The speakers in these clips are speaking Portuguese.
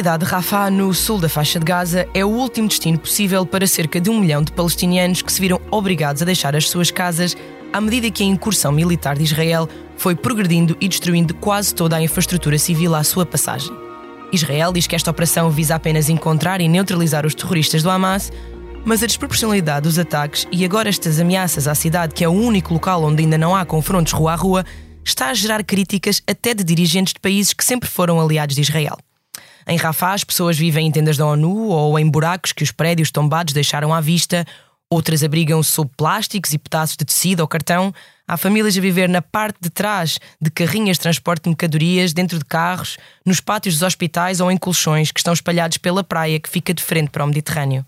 cidade de Rafah, no sul da faixa de Gaza, é o último destino possível para cerca de um milhão de palestinianos que se viram obrigados a deixar as suas casas à medida que a incursão militar de Israel foi progredindo e destruindo quase toda a infraestrutura civil à sua passagem. Israel diz que esta operação visa apenas encontrar e neutralizar os terroristas do Hamas, mas a desproporcionalidade dos ataques e agora estas ameaças à cidade, que é o único local onde ainda não há confrontos rua a rua, está a gerar críticas até de dirigentes de países que sempre foram aliados de Israel. Em Rafah, as pessoas vivem em tendas da ONU ou em buracos que os prédios tombados deixaram à vista, outras abrigam-se sob plásticos e pedaços de tecido ou cartão. Há famílias a viver na parte de trás de carrinhas de transporte de mercadorias, dentro de carros, nos pátios dos hospitais ou em colchões que estão espalhados pela praia que fica de frente para o Mediterrâneo.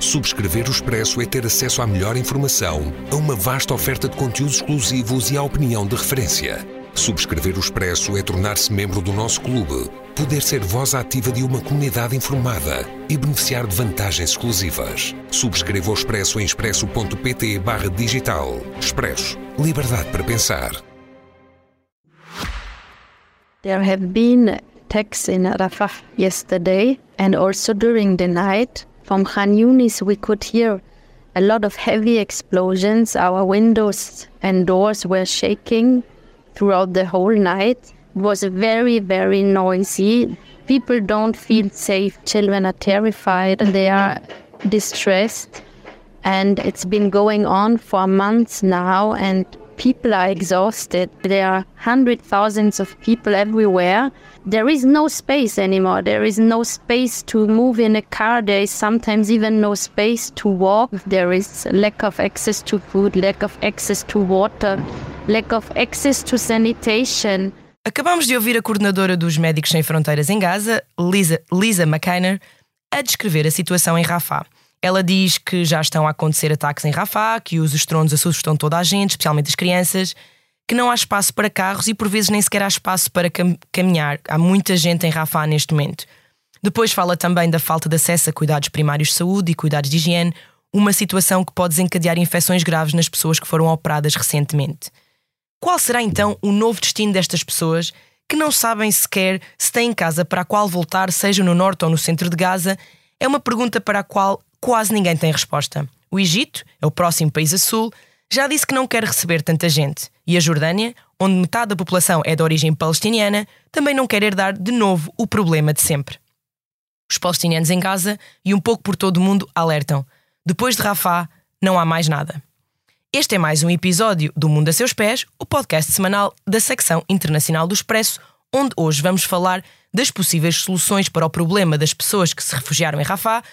Subscrever o Expresso é ter acesso à melhor informação, a uma vasta oferta de conteúdos exclusivos e à opinião de referência. Subscrever o Expresso é tornar-se membro do nosso clube, poder ser voz ativa de uma comunidade informada e beneficiar de vantagens exclusivas. Subscreva o Expresso em expresso.pt barra digital. Expresso. Liberdade para pensar. There have been attacks in Rafah yesterday and also during the night. From Khan Yunis, we could hear a lot of heavy explosions. Our windows and doors were shaking throughout the whole night. It was very, very noisy. People don't feel safe. Children are terrified. They are distressed. And it's been going on for months now. And people are exhausted. There are hundred thousands of people everywhere. There is no space anymore. There is no space to move in a car. There is sometimes even no space to walk. There is lack of access to food, lack of access to water, lack of access to sanitation. Acabamos de ouvir a coordenadora dos Médicos Sem Fronteiras em Gaza, Lisa, Lisa McKinner, a descrever a situação em Rafah. Ela diz que já estão a acontecer ataques em Rafah, que os estrondo assustam toda a gente, especialmente as crianças, que não há espaço para carros e por vezes nem sequer há espaço para cam caminhar. Há muita gente em Rafah neste momento. Depois fala também da falta de acesso a cuidados primários de saúde e cuidados de higiene, uma situação que pode desencadear infecções graves nas pessoas que foram operadas recentemente. Qual será então o novo destino destas pessoas que não sabem sequer se têm casa para a qual voltar, seja no norte ou no centro de Gaza? É uma pergunta para a qual quase ninguém tem resposta. O Egito, é o próximo país a sul, já disse que não quer receber tanta gente. E a Jordânia, onde metade da população é de origem palestiniana, também não quer herdar de novo o problema de sempre. Os palestinianos em Gaza e um pouco por todo o mundo alertam: depois de Rafah, não há mais nada. Este é mais um episódio do Mundo a Seus Pés, o podcast semanal da secção internacional do Expresso, onde hoje vamos falar das possíveis soluções para o problema das pessoas que se refugiaram em Rafah,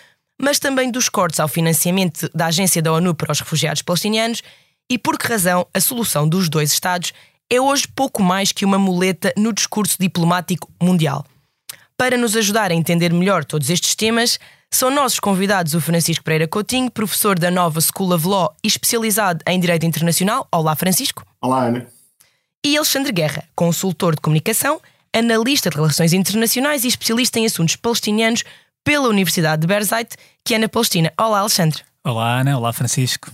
mas também dos cortes ao financiamento da Agência da ONU para os Refugiados Palestinianos e por que razão a solução dos dois Estados é hoje pouco mais que uma muleta no discurso diplomático mundial. Para nos ajudar a entender melhor todos estes temas, são nossos convidados o Francisco Pereira Coutinho, professor da Nova School of Law e especializado em Direito Internacional. Olá, Francisco. Olá, Ana. E Alexandre Guerra, consultor de comunicação, analista de relações internacionais e especialista em assuntos palestinianos pela Universidade de Berzait, que é na Palestina. Olá, Alexandre. Olá, Ana. Olá, Francisco.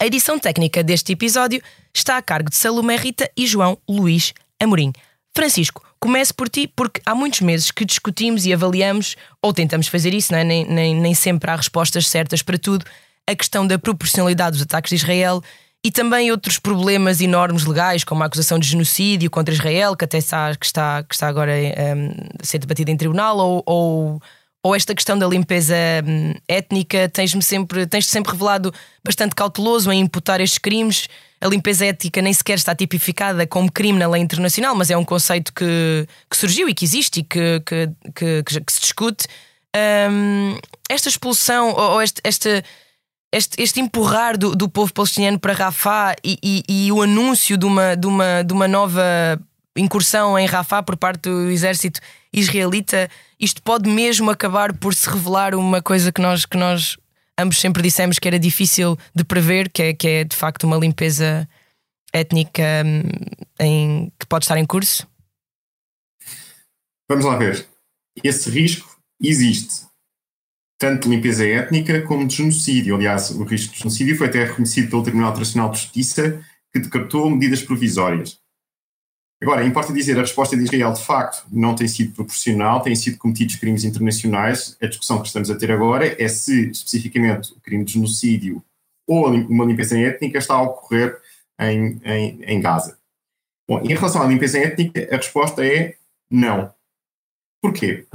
A edição técnica deste episódio está a cargo de Salomé Rita e João Luís Amorim. Francisco, comece por ti, porque há muitos meses que discutimos e avaliamos, ou tentamos fazer isso, é? nem, nem, nem sempre há respostas certas para tudo, a questão da proporcionalidade dos ataques de Israel e também outros problemas enormes legais, como a acusação de genocídio contra Israel, que até está, que está, que está agora um, a ser debatida em tribunal, ou, ou ou esta questão da limpeza hum, étnica, tens-me sempre, tens sempre revelado bastante cauteloso em imputar estes crimes. A limpeza étnica nem sequer está tipificada como crime na lei internacional, mas é um conceito que, que surgiu e que existe e que, que, que, que se discute. Um, esta expulsão, ou este, este, este, este empurrar do, do povo palestiniano para Rafah e, e, e, o anúncio de uma, de, uma, de uma nova incursão em Rafah por parte do exército israelita, isto pode mesmo acabar por se revelar uma coisa que nós, que nós ambos sempre dissemos que era difícil de prever, que é, que é de facto uma limpeza étnica hum, em, que pode estar em curso? Vamos lá ver. Esse risco existe. Tanto de limpeza étnica como de genocídio. Aliás, o risco de genocídio foi até reconhecido pelo Tribunal Internacional de Justiça, que decretou medidas provisórias. Agora, importa dizer, a resposta de Israel de facto não tem sido proporcional, têm sido cometidos crimes internacionais. A discussão que estamos a ter agora é se, especificamente, o crime de genocídio ou uma limpeza étnica está a ocorrer em, em, em Gaza. Bom, em relação à limpeza étnica, a resposta é não. Porquê?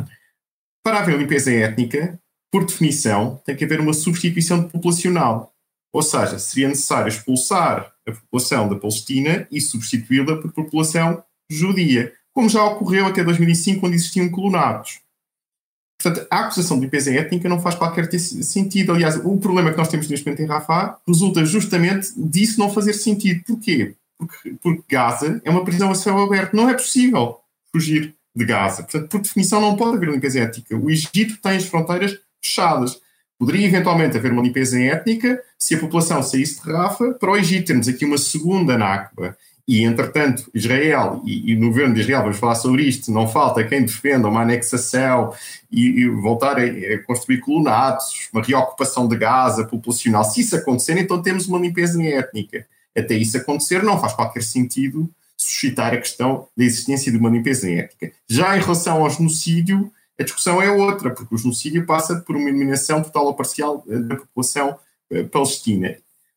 Para haver limpeza étnica, por definição, tem que haver uma substituição populacional. Ou seja, seria necessário expulsar a população da Palestina e substituí-la por população judia, como já ocorreu até 2005, quando existiam colonatos. Portanto, a acusação de limpeza étnica não faz qualquer sentido. Aliás, o problema que nós temos neste momento em Rafah resulta justamente disso não fazer sentido. Porquê? Porque, porque Gaza é uma prisão a céu aberto. Não é possível fugir de Gaza. Portanto, por definição, não pode haver limpeza étnica. O Egito tem as fronteiras fechadas. Poderia eventualmente haver uma limpeza étnica se a população saísse de Rafa para o Egito. Temos aqui uma segunda Nakba. E, entretanto, Israel e, e, no governo de Israel, vamos falar sobre isto, não falta quem defenda uma anexação e, e voltar a, a, construir colonatos, uma reocupação de Gaza populacional. Se isso acontecer, então temos uma limpeza étnica. Até isso acontecer, não faz qualquer sentido suscitar a questão da existência de uma limpeza étnica. Já em relação ao genocídio, a discussão é outra, porque o genocídio passa por uma eliminação total ou parcial eh, da população uh, palestina.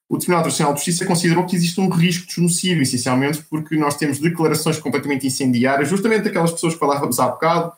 O Tribunal Internacional de Justiça considerou que existe um risco de genocídio, essencialmente porque nós temos declarações completamente incendiárias, justamente daquelas pessoas que falávamos há bocado,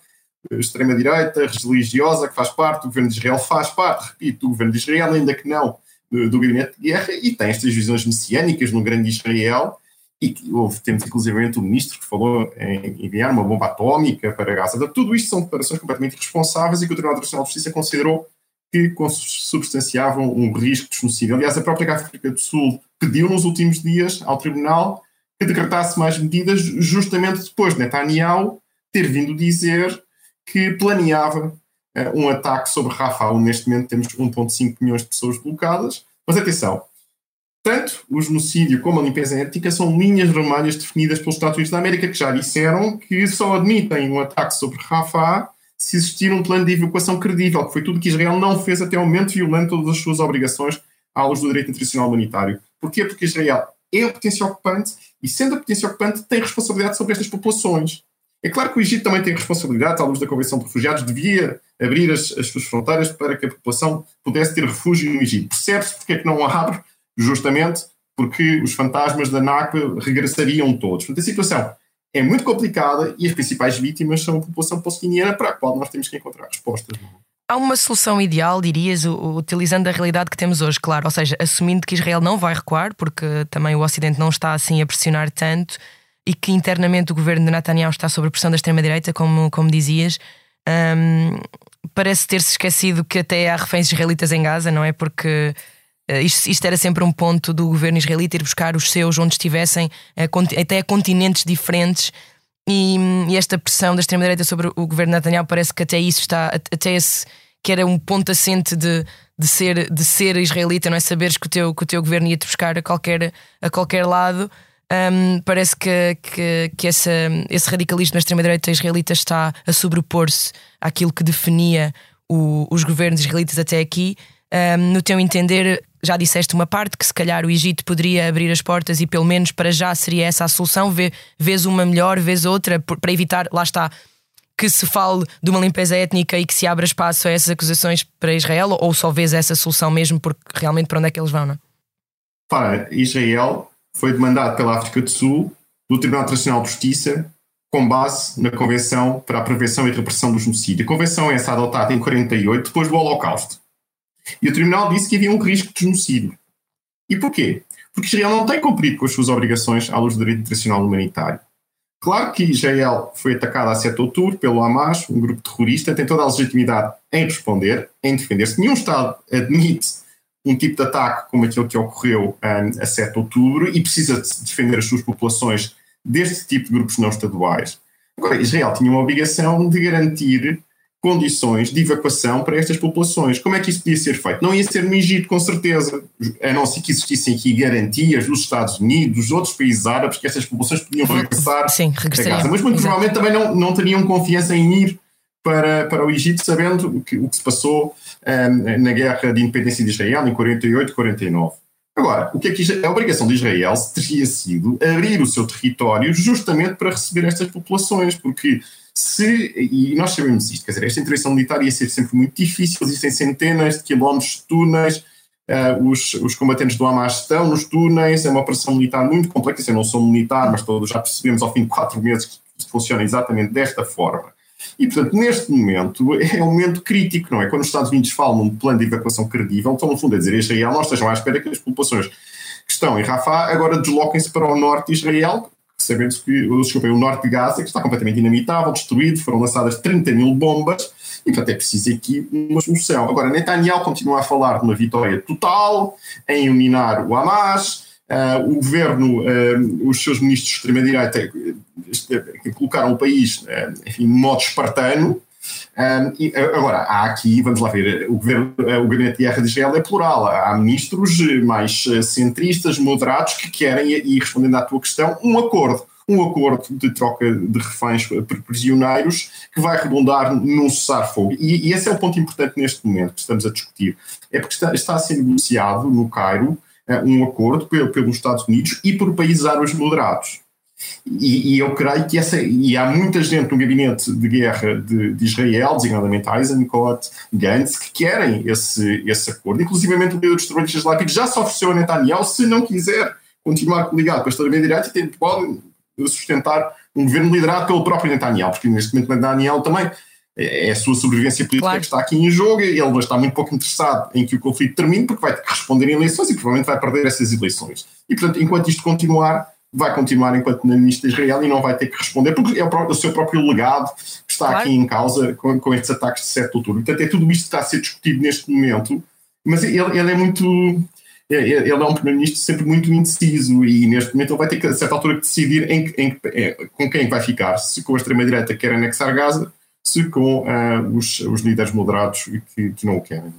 eh, extrema-direita, religiosa, que faz parte, do governo de Israel faz parte, repito, do governo de Israel, ainda que não do gabinete de guerra, e tem estas visões messiânicas no grande Israel, e houve, temos inclusivamente o ministro que falou em enviar uma bomba atómica para Gaza. Tudo isto são declarações completamente irresponsáveis e que o Tribunal Internacional de Justiça considerou que substanciavam um risco de genocídio. Aliás, a própria África do Sul pediu nos últimos dias ao Tribunal que decretasse mais medidas, justamente depois de Netanyahu ter vindo dizer que planeava uh, um ataque sobre Rafah. Neste momento temos 1,5 milhões de pessoas bloqueadas. Mas atenção, tanto o genocídio como a limpeza étnica são linhas vermelhas definidas pelos Estados Unidos da América, que já disseram que só admitem um ataque sobre Rafah se existir um plano de evacuação credível, que foi tudo que Israel não fez até o momento, violando todas as suas obrigações à luz do direito internacional humanitário. Porquê? Porque Israel é a potência ocupante e, sendo a potência ocupante, tem responsabilidade sobre estas populações. É claro que o Egito também tem responsabilidade, à luz da Convenção de Refugiados, devia abrir as, as suas fronteiras para que a população pudesse ter refúgio no Egito. Percebe-se porque é que não abre justamente porque os fantasmas da Nakba regressariam todos. Portanto, a situação é muito complicada e as principais vítimas são a população palestiniana para a qual nós temos que encontrar respostas. Há uma solução ideal, dirias, utilizando a realidade que temos hoje, claro, ou seja, assumindo que Israel não vai recuar, porque também o Ocidente não está assim a pressionar tanto e que internamente o governo de Netanyahu está sob pressão da extrema-direita, como, como dizias. Um, parece ter-se esquecido que até há reféns israelitas em Gaza, não é? Porque isto, isto, era sempre um ponto do governo israelita ir buscar os seus onde estivessem, uh, até a continentes diferentes. E, e esta pressão da extrema-direita sobre o governo de Netanyahu parece que até isso está, até esse que era um ponto assente de, de, ser, de ser israelita, não é? Saberes que o teu, que o teu governo ia-te buscar a qualquer, a qualquer lado. Um, parece que, que, que essa, esse radicalismo da extrema-direita israelita está a sobrepor-se àquilo que definia o, os governos israelitas até aqui. Um, no teu entender, já disseste uma parte que se calhar o Egito poderia abrir as portas e pelo menos para já seria essa a solução, vê, vês uma melhor, vês outra, para evitar, lá está, que se fale de uma limpeza étnica e que se abra espaço a essas acusações para Israel, ou só vês essa solução mesmo porque realmente para onde é que eles vão, não? Para Israel foi demandado pela África do Sul do Tribunal Internacional de Justiça com base na Convenção para a Prevenção e Repressão do Genocídio. A Convenção é essa adotada em 48, depois do Holocausto. E o tribunal disse que havia um risco de genocídio. E porquê? Porque Israel não tem cumprido com as suas obrigações à luz do direito internacional humanitário. Claro que Israel foi atacada a 7 de outubro pelo Hamas, um grupo terrorista, tem toda a legitimidade em responder, em defender-se. Nenhum Estado admite um tipo de ataque como aquele que ocorreu um, a 7 de outubro e precisa de defender as suas populações deste tipo de grupos não estaduais. Agora, Israel tinha uma obrigação de garantir condições de evacuação para estas populações. Como é que isso podia ser feito? Não ia ser no Egito, com certeza, a não ser que existissem aqui garantias dos Estados Unidos, dos outros países árabes, que essas populações podiam regressar Sim, a Gaza. Mas muito provavelmente também não, não teriam confiança em ir para, para o Egito, sabendo o que, o que se passou um, na guerra de independência de Israel, em 48 e 49. Agora, o que é que a obrigação de Israel teria sido abrir o seu território justamente para receber estas populações, porque se, e nós sabemos isto, quer dizer, esta intervenção militar ia ser sempre muito difícil, existem centenas de quilómetros de túneis, uh, os, os combatentes do Hamas estão nos túneis, é uma operação militar muito complexa, eu não sou militar, mas todos já percebemos ao fim de quatro meses que funciona exatamente desta forma. E, portanto, neste momento é um momento crítico, não é? Quando os Estados Unidos falam num plano de evacuação credível, estão, no fundo, a dizer Israel, nós estejam à espera que as populações que estão em Rafah agora desloquem-se para o norte de Israel, sabendo que desculpem, o norte de Gaza, que está completamente dinamitável, destruído, foram lançadas 30 mil bombas, e portanto é preciso aqui uma solução. Agora, Netanyahu continua a falar de uma vitória total, em eliminar o Hamas, Uh, o governo, uh, os seus ministros de extrema-direita uh, colocaram o país enfim, no modo espartano. e, agora, há aqui, vamos lá ver, o, governo, o gabinete de guerra de Israel é plural. Há ministros mais centristas, moderados, que querem, e respondendo à tua questão, um acordo. Um acordo de troca de reféns prisioneiros que vai redundar num cessar-fogo. E, e, esse é o ponto importante neste momento que estamos a discutir. É porque está, está a ser negociado no Cairo um acordo pelos Estados Unidos e por países árabes moderados. E, e, eu creio que essa. E há muita gente no gabinete de guerra de, de Israel, designadamente Eisenkot, Gantz, que querem esse, esse acordo. Inclusive, o líder dos trabalhistas lá, que já se ofereceu a Netanyahu, se não quiser continuar ligado com a extrema-direita, pode sustentar um governo liderado pelo próprio Netanyahu, porque neste momento Netanyahu também é a sua sobrevivência política claro. que está aqui em jogo. Ele está muito pouco interessado em que o conflito termine, porque vai ter que responder em eleições e provavelmente vai perder essas eleições. E, portanto, enquanto isto continuar, vai continuar enquanto ministro de Israel e não vai ter que responder, porque é o, próprio, o seu próprio legado que está claro. aqui em causa com, com, estes ataques de 7 de outubro. Portanto, é tudo isto que está a ser discutido neste momento, mas ele, ele é muito. Ele é um primeiro-ministro sempre muito indeciso e neste momento ele vai ter que, a certa altura, decidir em, em, é, com quem vai ficar. Se com a extrema-direita quer anexar Gaza se com uh, os, os líderes moderados que, que não o querem.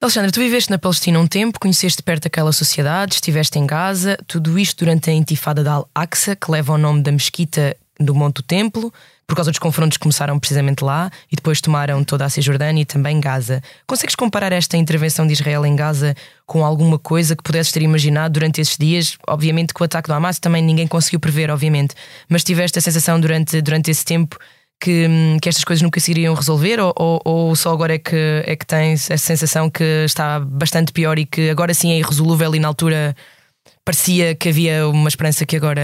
Alexandre, tu viveste na Palestina um tempo, conheceste perto aquela sociedade, estiveste em Gaza, tudo isto durante a intifada da Al-Aqsa, que leva o nome da mesquita do Monte do Templo, por causa dos confrontos que começaram precisamente lá e depois tomaram toda a Cisjordânia e também Gaza. Consegues comparar esta intervenção de Israel em Gaza com alguma coisa que pudesses ter imaginado durante esses dias? Obviamente que o ataque do Hamas também ninguém conseguiu prever, obviamente, mas tiveste a sensação durante, durante esse tempo que, hum, que estas coisas nunca se iriam resolver ou, ou, ou, só agora é que, é que tens a sensação que está bastante pior e que agora sim é irresolúvel e na altura parecia que havia uma esperança que agora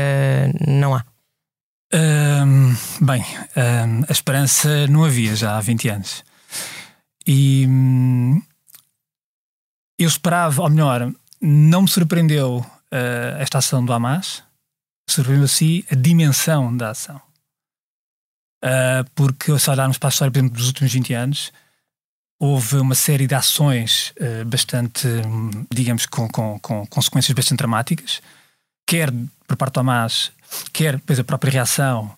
não há? Um, bem, um, a esperança não havia já há 20 anos. E hum, eu esperava, ou melhor, não me surpreendeu uh, esta ação do Hamas, surpreendeu-se a dimensão da ação. Uh, porque se olharmos para a história, por exemplo, dos últimos 20 anos, houve uma série de ações uh, bastante, digamos, com, com, com, consequências bastante dramáticas, quer por parte do Hamas, quer depois a própria reação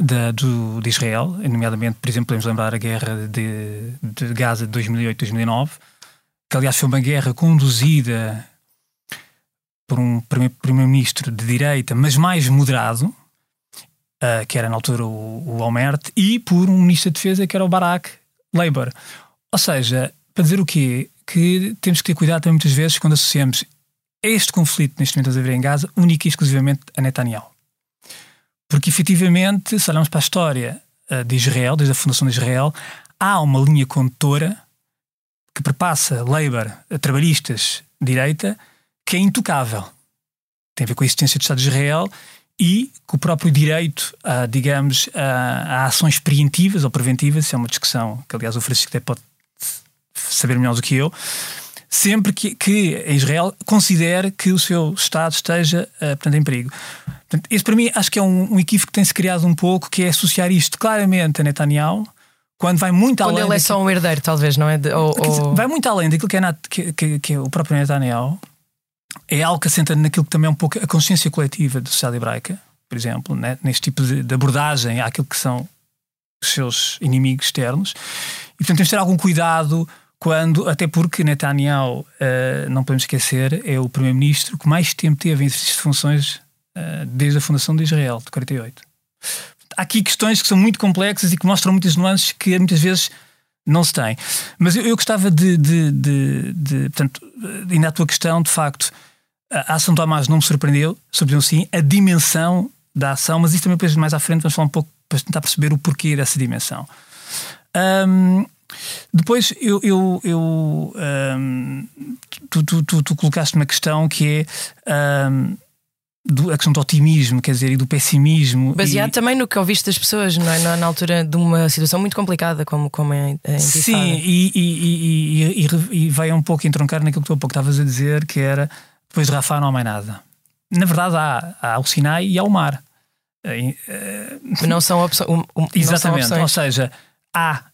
da, do, de Israel, nomeadamente, por exemplo, podemos lembrar a guerra de, de Gaza de 2008-2009, que aliás foi uma guerra conduzida por um primeiro-ministro de direita, mas mais moderado, uh, que era na altura o, o Omert, e por um ministro da Defesa que era o Barak Labour. Ou seja, para dizer o quê? Que temos que ter cuidado também muitas vezes quando associamos este conflito neste momento a haver em Gaza única e exclusivamente a Netanyahu. Porque efetivamente, se olharmos para a história uh, de Israel, desde a fundação de Israel, há uma linha condutora que perpassa Labour, trabalhistas, direita, que é intocável. Tem a ver com a existência do Estado de Israel e com o próprio direito, a, digamos, a, a, ações preventivas ou preventivas, isso é uma discussão que, aliás, o Francisco até pode saber melhor do que eu, sempre que, que Israel considere que o seu Estado esteja, uh, portanto, em perigo. Portanto, esse, para mim, acho que é um, um equívoco que tem-se criado um pouco, que é associar isto claramente a Netanyahu, quando vai muito quando além. Quando ele é só um herdeiro, talvez, não é? De, ou, ou... Vai muito além daquilo que é, que, que, que é o próprio Netanyahu é algo que assenta naquilo que também é um pouco a consciência coletiva da sociedade hebraica, por exemplo, né? neste tipo de, de, abordagem àquilo que são os seus inimigos externos. E, portanto, temos de ter algum cuidado quando, até porque Netanyahu, uh, não podemos esquecer, é o primeiro-ministro que mais tempo teve em exercício de funções uh, desde a fundação de Israel, de 48. Há aqui questões que são muito complexas e que mostram muitas nuances que muitas vezes Não se tem. Mas eu, eu gostava de, de, de, de, portanto, ainda a tua questão, de facto, a ação do Hamas não me surpreendeu, surpreendeu sim a dimensão da ação, mas isso também depois mais à frente vamos falar um pouco para tentar perceber o porquê dessa dimensão. Um, depois eu, eu, eu um, tu, tu, tu, tu, colocaste uma questão que é um, do, a questão do otimismo, quer dizer, e do pessimismo. Baseado e... também no que ouviste das pessoas, não é? Na, na, altura de uma situação muito complicada, como, como é a Sim, e, e, e, e, veio um pouco entroncar naquilo que tu há pouco estavas a dizer, que era depois de Rafa não há mais nada. Na verdade, há, há o Sinai e há o mar. Não são, opções. Um, um, Exatamente, não são opções. ou seja, há,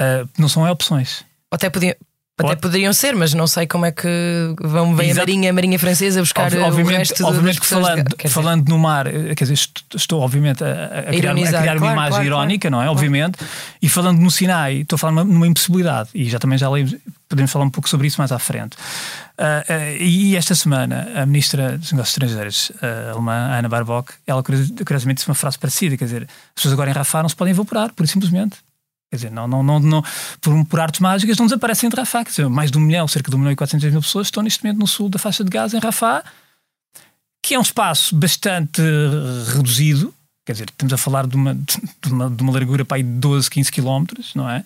uh, não são opções. Até podia, até poderiam ser, mas não sei como é que vão vem a Marinha, a Marinha Francesa buscar obviamente, o resto obviamente que falando, falando no mar, eh, quer dizer, estou, estou obviamente a, a, criar, a criar claro, uma imagem claro, irónica, claro, não é? Obviamente. E falando no Sinai, estou a falar numa impossibilidade. E já também já leio, podemos falar um pouco sobre isso mais à frente. Uh, uh, e esta semana, a Ministra dos Negócios Estrangeiros uh, alemã, Ana Barbock, ela curiosamente disse uma frase parecida, quer dizer, as pessoas agora em Rafah não se podem evaporar, por simplesmente. Quer dizer, não, não, não, não, por, por artes mágicas não desaparecem de Rafah. Quer dizer, mais de um milhão, cerca de um milhão e 400 mil pessoas estão neste momento no sul da faixa de Gaza, em Rafah, que é um espaço bastante reduzido. Quer dizer, estamos a falar de uma, de uma, de uma largura para aí de 12, 15 quilómetros, não é?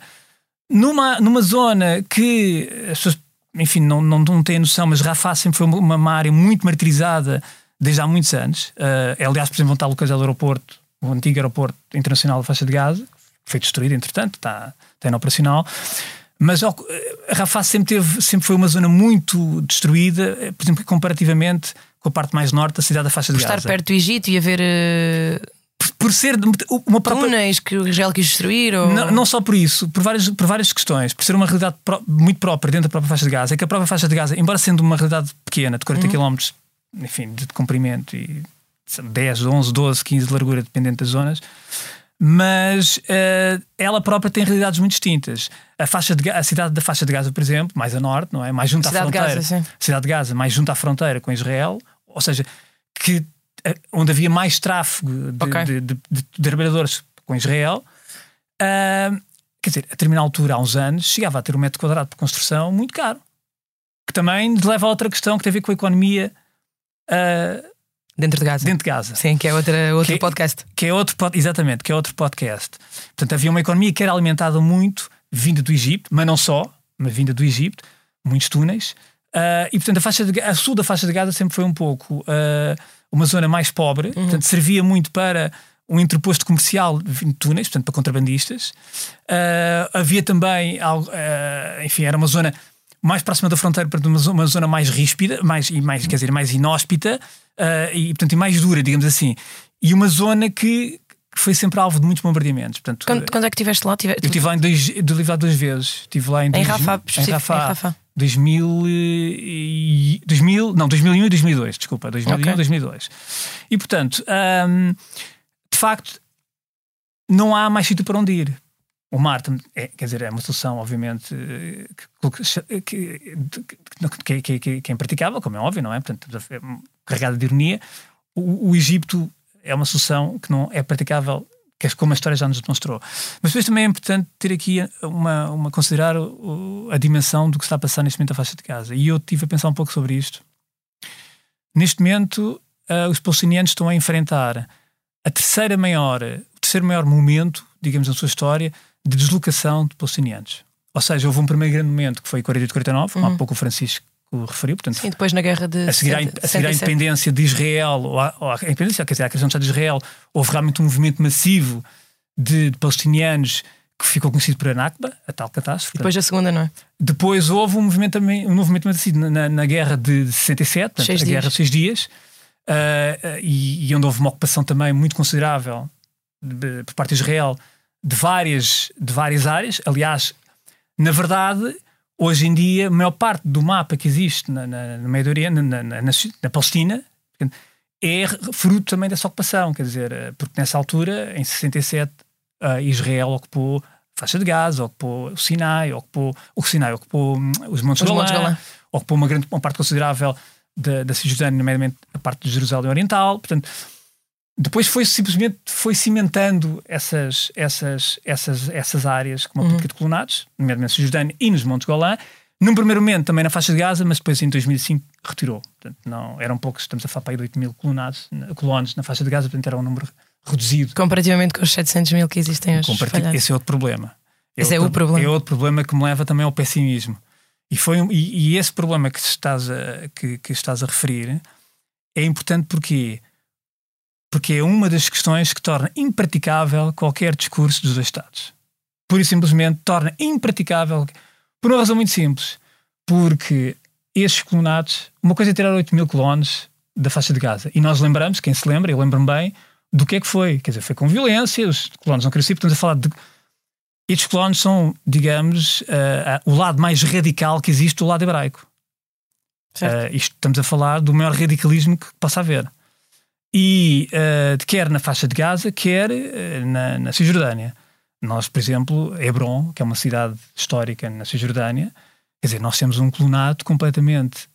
Numa, numa zona que as pessoas, enfim, não, não, não têm noção, mas Rafah sempre foi uma, uma área muito martirizada desde há muitos anos. Uh, aliás, por exemplo, está localizado o aeroporto, o antigo aeroporto internacional da faixa de Gaza, foi destruído, entretanto, está, está operacional. Mas a Rafah sempre, teve, sempre foi uma zona muito destruída, eh, por exemplo, comparativamente com a parte mais norte da cidade da faixa por de Gaza. Por estar perto do Egito e haver. Uh... Por, ser uma própria. Túneis que o Israel quis destruir? Ou... Não, não, só por isso, por várias, por várias questões. Por ser uma realidade pro, muito própria dentro da própria faixa de Gaza. É que a própria faixa de Gaza, embora sendo uma realidade pequena, de 40 uhum. km, enfim, de comprimento e 10, 11, 12, 15 de largura, dependendo das zonas, mas uh, ela própria tem realidades muito distintas. A, faixa de, a cidade da faixa de Gaza, por exemplo, mais a norte, não é? Mais junto cidade à fronteira. De Gaza, cidade de Gaza, mais junto à fronteira com Israel, ou seja, que, uh, onde havia mais tráfego de, okay. de, de, de trabalhadores com Israel. Uh, quer dizer, a determinada altura, há uns anos, chegava a ter um metro quadrado por construção muito caro. Que também leva a outra questão que tem a ver com a economia. Uh, Dentro de Gaza. Dentro de Gaza. Sim, que é outra, outro que, é- podcast. Que é outro, exatamente, que é outro podcast. Portanto, havia uma economia que era alimentada muito, vinda do Egito, mas não só, mas vinda do Egito, muitos túneis. Uh, e, portanto, a, faixa de, a sul da faixa de Gaza sempre foi um pouco uh, uma zona mais pobre, uhum. portanto, servia muito para um interposto comercial de túneis, portanto, para contrabandistas. Uh, havia também, enfim, era uma zona mais próxima da fronteira, portanto, uma, uma zona mais ríspida, mais, e mais, quer dizer, mais inóspita uh, e, portanto, e mais dura, digamos assim. E uma zona que, que foi sempre alvo de muitos bombardeamentos. Portanto, quando, quando é que estiveste lá? Tive... Eu estive lá em dois, estive lá duas vezes. Estive lá em, em Rafah, em Rafah, em Rafah. 2000, e, 2000, não, 2001 e 2002, desculpa, 2001 okay. e 2002. E portanto, um, de facto, não há mais sítio para onde ir. O mar, é, quer dizer, é uma solução, obviamente, que, que, que, que, é impraticável, como é óbvio, não é? Portanto, é carregada de ironia. O, o, Egito é uma solução que não é praticável, que é como a história já nos demonstrou. Mas depois também é importante ter aqui uma, uma considerar o, a dimensão do que está a passar neste momento na faixa de casa. E eu tive a pensar um pouco sobre isto. Neste momento, uh, os palestinianos estão a enfrentar a terceira maior, o terceiro maior momento, digamos, na sua história, de deslocação de palestinianos. Ou seja, houve um primeiro grande momento que foi 48-49, como uhum. há pouco o Francisco referiu. Portanto, Sim, depois na guerra de. A seguir, à, a seguir à independência de Israel, ou a, ou a independência, quer dizer, a criação do Estado de Israel, houve realmente um movimento massivo de, de palestinianos que ficou conhecido por Anakba, a tal catástrofe. Depois da segunda, não é? Depois houve um movimento também, um movimento massivo na, na guerra de 67, seis a dias. guerra de seis dias, uh, e, e, onde houve uma ocupação também muito considerável de, por parte de Israel de várias, de várias áreas. Aliás, na verdade, hoje em dia, a maior parte do mapa que existe na, na, no Meio Oriente, na, na, na, Palestina, é fruto também dessa ocupação. Quer dizer, eh, porque nessa altura, em 67, uh, Israel ocupou a faixa de Gaza, ocupou o Sinai, ocupou o Sinai, ocupou hum, os Montes os Golã, Golã, ocupou uma grande uma parte considerável da, da Cisjordânia, nomeadamente a parte de Jerusalém Oriental. Portanto, Depois foi simplesmente foi cimentando essas, essas, essas, essas áreas como a política de colonatos, nomeadamente na Cisjordânia e nos Montes Golã. Num primeiro momento também na faixa de Gaza, mas depois em 2005 retirou. Portanto, não, eram poucos, estamos a falar para aí de 8 mil colonados, colonos na faixa de Gaza, portanto era um número reduzido. Comparativamente com os 700 mil que existem hoje. Esse é outro problema. Esse é, outro, é o problema. É outro problema que me leva também ao pessimismo. E, foi, e, e esse problema que estás, a, que, que estás a referir é importante porque porque é uma das questões que torna impraticável qualquer discurso dos dois Estados. Pura e simplesmente torna impraticável, por uma razão muito simples, porque estes colonatos, uma coisa é tirar 8 mil colonos da faixa de Gaza, e nós lembramos, quem se lembra, eu lembro-me bem, do que é que foi. Quer dizer, foi com violência, os colonos não queriam sair, estamos a falar de. Estes colonos são, digamos, uh, uh, o lado mais radical que existe do lado hebraico. Uh, isto, estamos a falar do maior radicalismo que possa haver e uh, quer na faixa de Gaza, quer uh, na, na Cisjordânia. Nós, por exemplo, Hebron, que é uma cidade histórica na Cisjordânia, quer dizer, nós temos um colonato completamente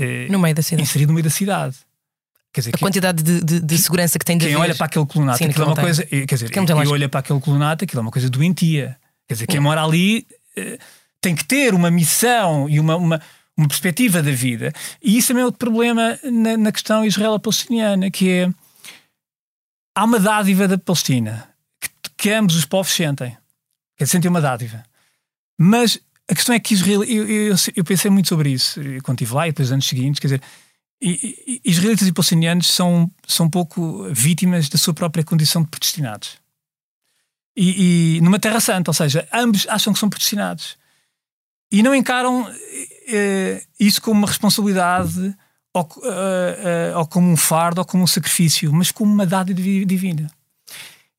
uh, no meio da cidade. inserido no meio da cidade. Quer dizer, a quantidade de, de, de, segurança que tem de Quem haver. olha para aquele colonato, Sim, aquilo é uma coisa. Quer dizer, quem olha para aquele colonato, aquilo é uma coisa doentia. Quer dizer, quem mora ali tem que ter uma missão e uma, uma uma perspectiva da vida. E isso também é outro problema na, na questão israelo-palestiniana, que é há uma dádiva da Palestina que, que ambos os povos sentem. Que sentem uma dádiva. Mas a questão é que Israel, eu, eu, eu pensei muito sobre isso quando estive lá e depois anos seguintes, quer dizer, israelitas e palestinianos são, são um pouco vítimas da sua própria condição de predestinados. E, e numa Terra Santa, ou seja, ambos acham que são predestinados e não encaram uh, isso como uma responsabilidade ou, uh, ou, como um fardo ou como um sacrifício, mas como uma dádiva divina.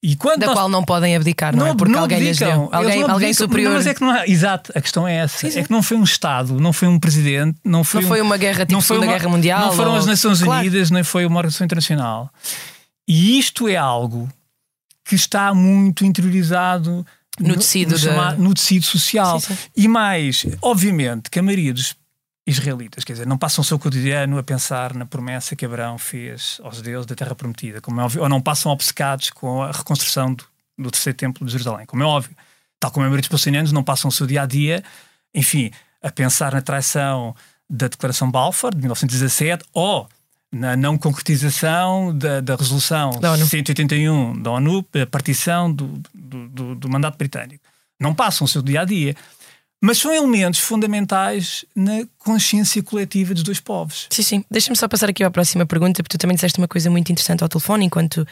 E quando da nós... qual não podem abdicar, não, não é? Porque não alguém abdicam. lhes deu. Alguém, alguém superior. Não, mas é que não há... Exato, a questão é essa. Sim, sim. É que não foi um Estado, não foi um presidente, não foi, não foi uma guerra tipo não foi uma... Guerra Mundial. Não foram ou... as Nações Unidas, claro. nem foi uma organização internacional. E isto é algo que está muito interiorizado no tecido, no, no tecido social. Sim, sim. E mais, obviamente, que a maioria dos israelitas, quer dizer, não passam o seu cotidiano a pensar na promessa que Abraão fez aos deuses da Terra Prometida, como é óbvio, ou não passam obcecados com a reconstrução do, do terceiro templo de Jerusalém, como é óbvio. Tal como a maioria dos palestinianos não passam o seu dia a dia, enfim, a pensar na traição da Declaração Balfour de 1917 ou na não concretização da, da resolução da 181 da ONU, a partição do, do, do, do, mandato britânico. Não passam o seu dia a dia. Mas são elementos fundamentais na consciência coletiva dos dois povos. Sim, sim. Deixa-me só passar aqui à próxima pergunta, porque tu também disseste uma coisa muito interessante ao telefone enquanto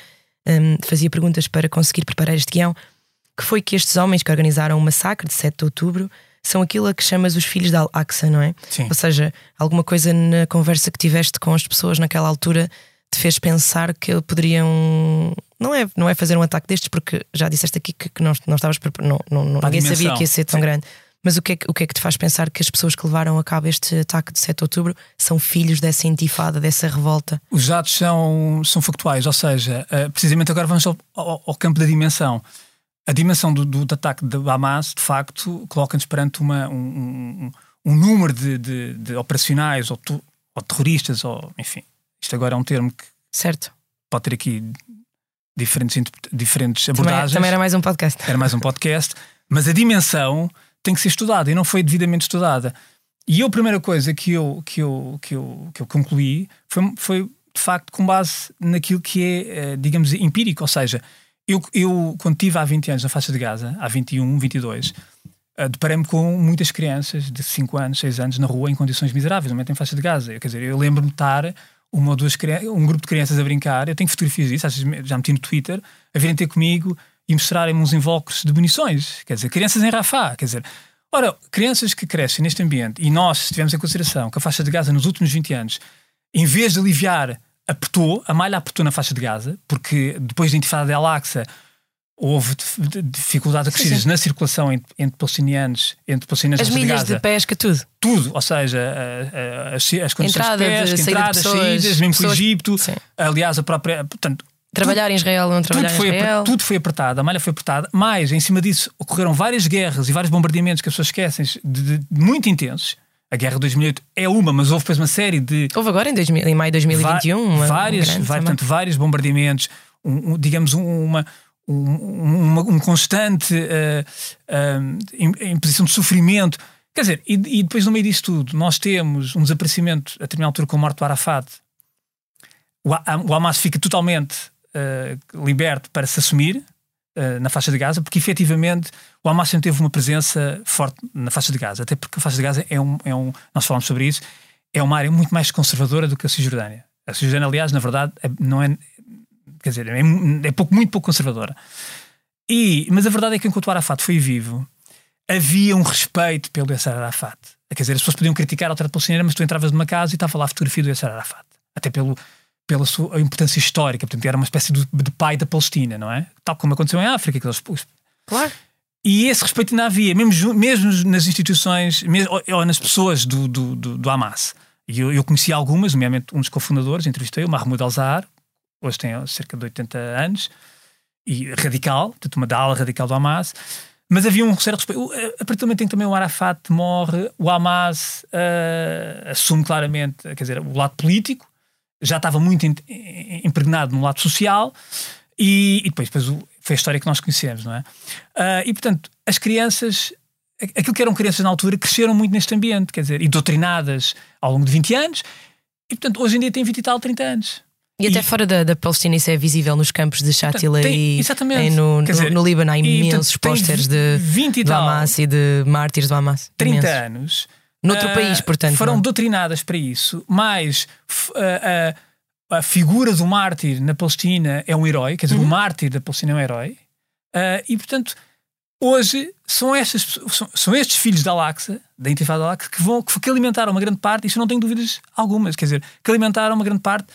um, fazia perguntas para conseguir preparar este guião, que foi que estes homens que organizaram o massacre de 7 de outubro são aquilo a que chamas os filhos da Al-Aqsa, não é? Sim. Ou seja, alguma coisa na conversa que tiveste com as pessoas naquela altura te fez pensar que poderiam. Não é, não é fazer um ataque destes, porque já disseste aqui que, que não, não estavas. Não, não, não ninguém dimensão. sabia que ia ser tão Sim. grande. Mas o que, é que, o que é que te faz pensar que as pessoas que levaram a cabo este ataque de 7 de outubro são filhos dessa intifada, dessa revolta? Os dados são, são factuais, ou seja, uh, precisamente agora vamos ao, ao, ao campo da dimensão a dimensão do, do, do ataque de Hamas, de facto, coloca-nos perante uma, um, um, um, número de, de, de operacionais ou, tu, ou, terroristas, ou enfim, isto agora é um termo que certo. pode ter aqui diferentes, diferentes abordagens. Também, também era mais um podcast. Era mais um podcast, mas a dimensão tem que ser estudada e não foi devidamente estudada. E a primeira coisa que eu, que eu, que eu, que eu concluí foi, foi, de facto, com base naquilo que é, eh, digamos, empírico, ou seja, eu, eu, quando estive há 20 anos na faixa de Gaza, há 21, 22, uh, deparei-me com muitas crianças de 5 anos, 6 anos na rua em condições miseráveis, momento em faixa de Gaza. Quer dizer, eu lembro-me de estar uma ou duas um grupo de crianças a brincar, eu tenho fotografias disso, já meti no Twitter, a virem ter comigo e mostrarem-me uns invólucros de munições. Quer dizer, crianças em Rafah. Quer dizer, ora, crianças que crescem neste ambiente e nós, se tivermos em consideração que a faixa de Gaza nos últimos 20 anos, em vez de aliviar apertou, a malha apertou na faixa de Gaza, porque depois da intifada de Al-Aqsa houve dificuldades acrescidas na circulação entre, entre palestinianos, entre palestinianos As milhas de, de, pesca, tudo. Tudo, ou seja, as, as condições entrada de pesca, de entradas, pessoas, saídas, mesmo com o Egito, sim. aliás, a própria. Portanto, Trabalhar tudo, em Israel, não trabalhar tudo foi, em Israel. Tudo foi apertado, a malha foi apertada, mas em cima disso ocorreram várias guerras e vários bombardeamentos que as pessoas esquecem de, de muito intensos A guerra de 2008 é uma, mas houve depois uma série de. Houve agora em, 2000, em maio de 2021. Uma, várias, uma vai, portanto, vários bombardeamentos, um, um, digamos, uma, um, um constante uh, uh, imposição de sofrimento. Quer dizer, e, e, depois no meio disso tudo, nós temos um desaparecimento a determinada altura com a morte do Arafat. O, o Hamas fica totalmente uh, liberto para se assumir, eh, na faixa de Gaza, porque efetivamente o Hamas sempre teve uma presença forte na faixa de Gaza, até porque a faixa de Gaza é um, é um nós falamos sobre isso, é uma área muito mais conservadora do que a Cisjordânia. A Cisjordânia, aliás, na verdade, é, não é, quer dizer, é, é pouco, muito pouco conservadora. E, mas a verdade é que enquanto o Arafat foi vivo, havia um respeito pelo Yasser Arafat. Quer dizer, as pessoas podiam criticar a autoridade palestiniana, mas tu entravas numa casa e estava lá a fotografia do Yasser Arafat. Até pelo, pela sua importância histórica, portanto, era uma espécie de, de pai da Palestina, não é? Tal como aconteceu em África. Que eles, claro. E esse respeito ainda havia, mesmo, mesmo nas instituições, mesmo, ou, ou nas pessoas do, do, do, do Hamas. E eu, eu conheci algumas, nomeadamente um dos cofundadores, entrevistei o Mahmoud Al-Zahar, hoje tem cerca de 80 anos, e radical, portanto, uma da ala radical do Hamas. Mas havia um certo respeito. A partir do momento em que também o Arafat morre, o Hamas uh, assume claramente, quer dizer, o lado político, já estava muito impregnado no lado social e, e depois, depois foi a história que nós conhecemos, não é? Uh, e portanto, as crianças, aquilo que eram crianças na altura, cresceram muito neste ambiente, quer dizer, e doutrinadas ao longo de 20 anos, e portanto, hoje em dia têm 20 e tal, 30 anos. E, até fora da, da Palestina isso é visível nos campos de Shatila e, exatamente. no, dizer, no, Líbano há imensos pósteres de, 20 e tal, Hamas e de mártires do Hamas. 30 imensos. anos Noutro uh, país, portanto. Foram não? É? doutrinadas para isso, mas uh, uh, a figura do mártir na Palestina é um herói, quer dizer, uhum. o mártir da Palestina é um herói, e portanto, hoje são, estas, são, são estes filhos da Al-Aqsa, da Intifada Al-Aqsa, que, vão, que alimentaram uma grande parte, isso não tenho dúvidas algumas, quer dizer, que alimentaram uma grande parte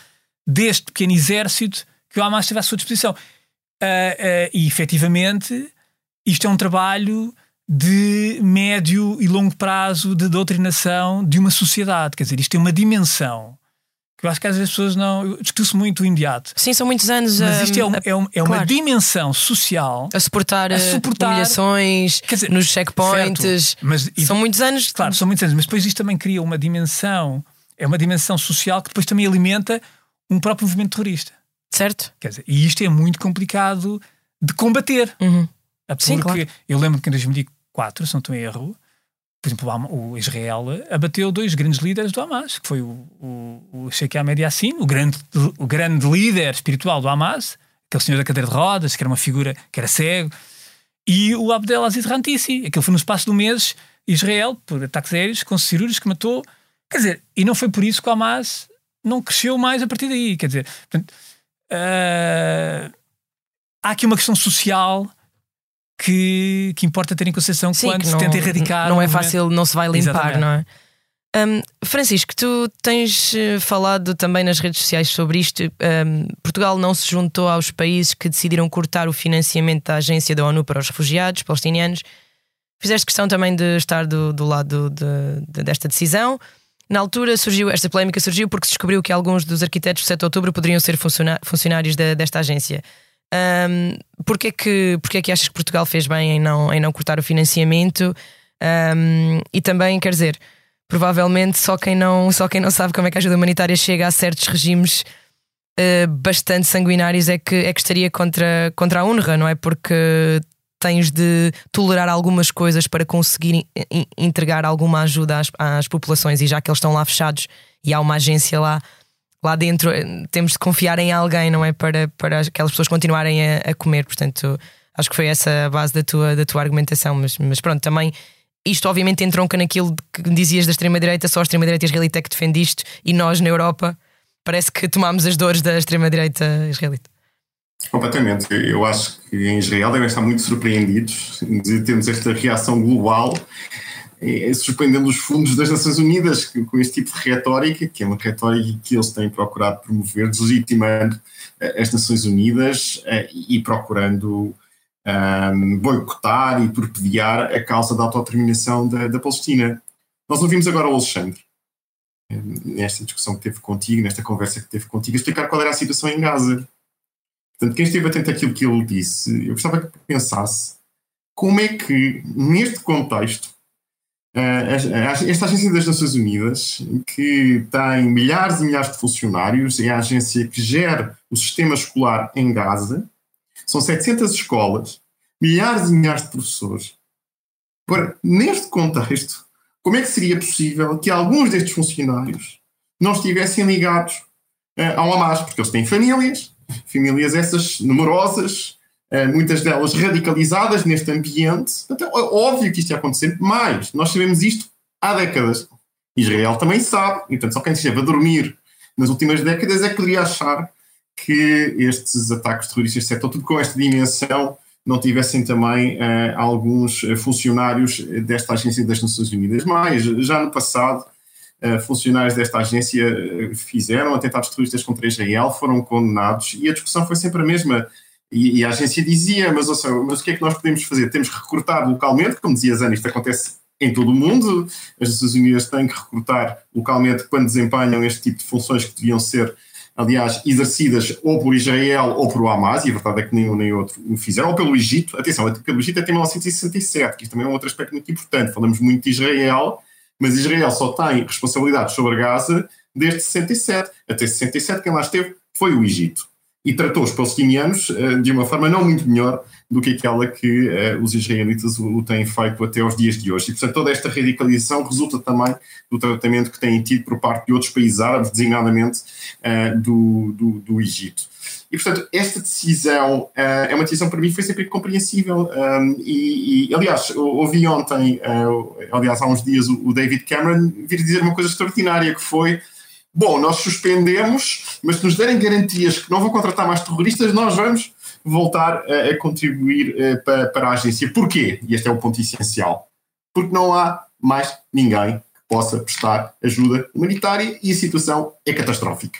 deste pequeno exército que o Hamas teve à sua disposição. e efetivamente, isto é um trabalho de médio e longo prazo de doutrinação de uma sociedade. Quer dizer, isto tem uma dimensão que eu acho que às vezes as pessoas não. Discute-se muito o imediato. Sim, são muitos anos. Mas isto é, um, é, um, é uma claro. dimensão social. A suportar, a eh, suportar humilhações dizer, nos checkpoints. mas, são muitos anos. Claro, são muitos anos. Mas depois isto também cria uma dimensão. É uma dimensão social que depois também alimenta um próprio movimento terrorista. Certo. Quer dizer, e isto é muito complicado de combater. Uhum. Porque Sim, claro. eu lembro que em 2004 2004, se não estou em erro, por exemplo, o Israel abateu dois grandes líderes do Hamas, que foi o, o, o Sheikh Ahmed Yassin, o grande, o grande líder espiritual do Hamas, aquele senhor da cadeira de rodas, que era uma figura que era cego, e o Abdelaziz Rantisi, aquele foi no espaço de um mês, Israel, por ataques aéreos, com cirúrgicos que matou. Quer dizer, e não foi por isso que o Hamas não cresceu mais a partir daí. Quer dizer, portanto, uh, há aqui uma questão social que, que importa ter em consideração Sim, quando se não, tenta erradicar. Não é fácil, não se vai limpar, Exatamente. não é? Um, Francisco, tu tens eh, falado também nas redes sociais sobre isto. Um, Portugal não se juntou aos países que decidiram cortar o financiamento da agência da ONU para os refugiados palestinianos. Fizeste questão também de estar do, do lado de, de, desta decisão. Na altura surgiu esta polémica surgiu porque se descobriu que alguns dos arquitetos do 7 de outubro poderiam ser funcionários de, desta agência. Um, porquê, que, porquê que achas que Portugal fez bem em não, em não cortar o financiamento? Um, e também, quer dizer, provavelmente só quem, não, só quem não sabe como é que a ajuda humanitária chega a certos regimes uh, bastante sanguinários é que, é que estaria contra, contra a UNRWA, não é? Porque tens de tolerar algumas coisas para conseguir entregar alguma ajuda às, às populações e já que eles estão lá fechados e há uma agência lá lá dentro eh, temos de confiar em alguém, não é? Para, para aquelas pessoas continuarem a, a comer. Portanto, acho que foi essa a base da tua, da tua argumentação. Mas, mas pronto, também isto obviamente entronca naquilo que dizias da extrema-direita, só a extrema-direita israelita é que defende isto e nós na Europa parece que tomámos as dores da extrema-direita israelita. Completamente. Eu acho que em Israel devem estar muito surpreendidos de termos esta reação global é, surpreendendo os fundos das Nações Unidas com este tipo de retórica, que é uma retórica que eles têm procurado promover, deslegitimando eh, as Nações Unidas eh, e procurando um, boicotar e torpedear a causa da autodeterminação da, da Palestina. Nós ouvimos agora o Alexandre, eh, nesta discussão que teve contigo, nesta conversa que teve contigo, explicar qual era a situação em Gaza. Portanto, quem esteve atento àquilo que ele disse, eu gostava que pensasse como é que, neste contexto, esta Agência das Nações Unidas, que tem milhares e milhares de funcionários, é a agência que gera o sistema escolar em Gaza, são 700 escolas, milhares e milhares de professores. Agora, neste contexto, como é que seria possível que alguns destes funcionários não estivessem ligados uh, ao Hamas? Porque eles têm famílias, famílias essas numerosas, muitas delas radicalizadas neste ambiente. Então, é óbvio que isto ia acontecer, mas nós sabemos isto há décadas. Israel também sabe, e portanto, só quem esteve a dormir nas últimas décadas é que poderia achar que estes ataques terroristas, etc., tudo com esta dimensão, não tivessem também uh, alguns funcionários desta agência das Nações Unidas. Mas, já no passado, uh, funcionários desta agência eh, fizeram atentados terroristas contra Israel, foram condenados e a discussão foi sempre a mesma. E, e a agência dizia, mas, mas o que é que nós podemos fazer? Temos que recrutar localmente, como dizia Zana, isto acontece em todo o mundo, as Nações Unidas têm que recrutar localmente quando desempenham este tipo de funções que deviam ser aliás, exercidas ou por Israel ou por Hamas, e a verdade é que nenhum nem outro o fizeram, ou pelo Egito. Atenção, pelo Egito até 1967, que isto também é um outro aspecto muito importante. Falamos muito de Israel, mas Israel só tem responsabilidades sobre Gaza desde 67. Até 67, quem lá esteve foi o Egito. E tratou os palestinianos uh, de uma forma não muito melhor do que aquela que uh, os israelitas o, têm feito até aos dias de hoje. E, portanto, toda esta radicalização resulta também do tratamento que têm tido por parte de outros países árabes, designadamente uh, do, do, do, Egito. E, portanto, esta decisão é uma decisão para mim foi sempre compreensível. Um, e, e, aliás, ouvi ontem, aliás, há uns dias, o, o David Cameron vir dizer uma coisa extraordinária que foi bom, nós suspendemos, mas se nos derem garantias que não vão contratar mais terroristas, nós vamos voltar a, a contribuir uh, para, para a agência. Porquê? E este é o ponto essencial. Porque não há mais ninguém que possa prestar ajuda humanitária e a situação é catastrófica.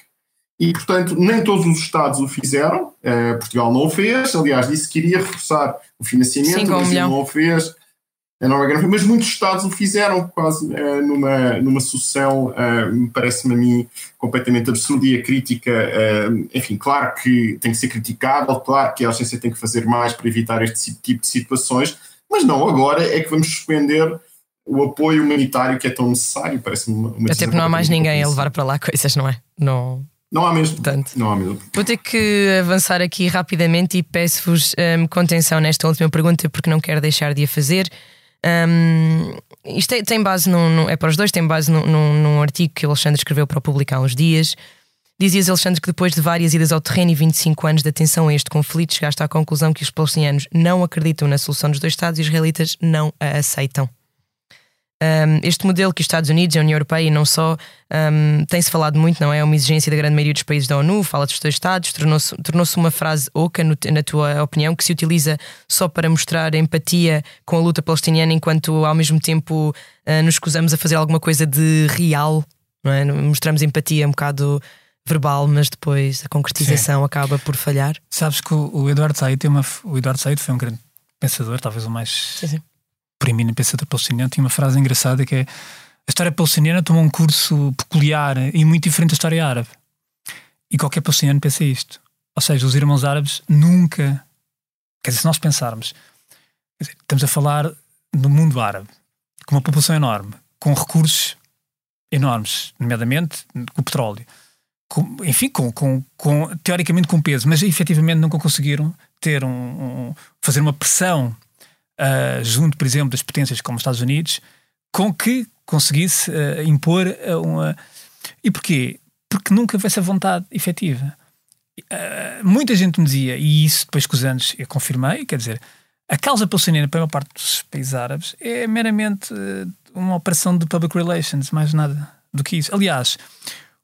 E, portanto, nem todos os Estados o fizeram. Uh, Portugal não o fez. Aliás, disse que iria reforçar o financiamento, Sim, mas não o fez a Nova mas muitos Estados o fizeram quase uh, numa, numa sucessão, uh, parece-me a mim, completamente absurda e a crítica, uh, enfim, claro que tem que ser criticável, claro que a agência tem que fazer mais para evitar este tipo de situações, mas não agora é que vamos suspender o apoio humanitário que é tão necessário, parece-me uma, uma Até porque não há mais ninguém a levar para lá coisas, não é? Não... Não há mesmo. Tanto. Não há mesmo. Vou ter que avançar aqui rapidamente e peço-vos um, contenção nesta última pergunta porque não quero deixar de a fazer. Um, isto tem, tem base num, num, é para os dois, tem base num, num, artigo que o Alexandre escreveu para publicar há uns dias. Dizias, Alexandre, que depois de várias idas ao terreno e 25 anos de atenção a este conflito, chegaste à conclusão que os palestinianos não acreditam na solução dos dois Estados e os israelitas não a aceitam. Um, este modelo que os Estados Unidos, a União Europeia e não só, um, tem-se falado muito, não é? É uma exigência da grande maioria dos países da ONU, fala dos dois Estados, tornou-se tornou uma frase oca, no, na tua opinião, que se utiliza só para mostrar empatia com a luta palestiniana, enquanto ao mesmo tempo uh, nos escusamos a fazer alguma coisa de real, não é? Mostramos empatia um bocado verbal, mas depois a concretização Sim. acaba por falhar. Sabes que o Eduardo Said, tem uma, o Eduardo Said foi um grande pensador, talvez o mais. Sim, preeminente pensador palestiniano, tinha uma frase engraçada que é a história palestiniana toma um curso peculiar e muito diferente da história árabe. E qualquer palestiniano pensa isto. Ou seja, os irmãos árabes nunca. Quer dizer, se nós pensarmos, dizer, estamos a falar do mundo árabe, com uma população enorme, com recursos enormes, nomeadamente o petróleo. Com, enfim, com, com, com, teoricamente com peso, mas efetivamente nunca conseguiram ter um, um fazer uma pressão uh, junto, por exemplo, das potências como os Estados Unidos, com que conseguisse uh, impor uma. E porquê? Porque nunca houve essa vontade efetiva. Uh, muita gente me dizia, e isso depois com os anos eu confirmei, quer dizer, a causa palestiniana para a maior parte dos países árabes é meramente uma operação de public relations, mais nada do que isso. Aliás,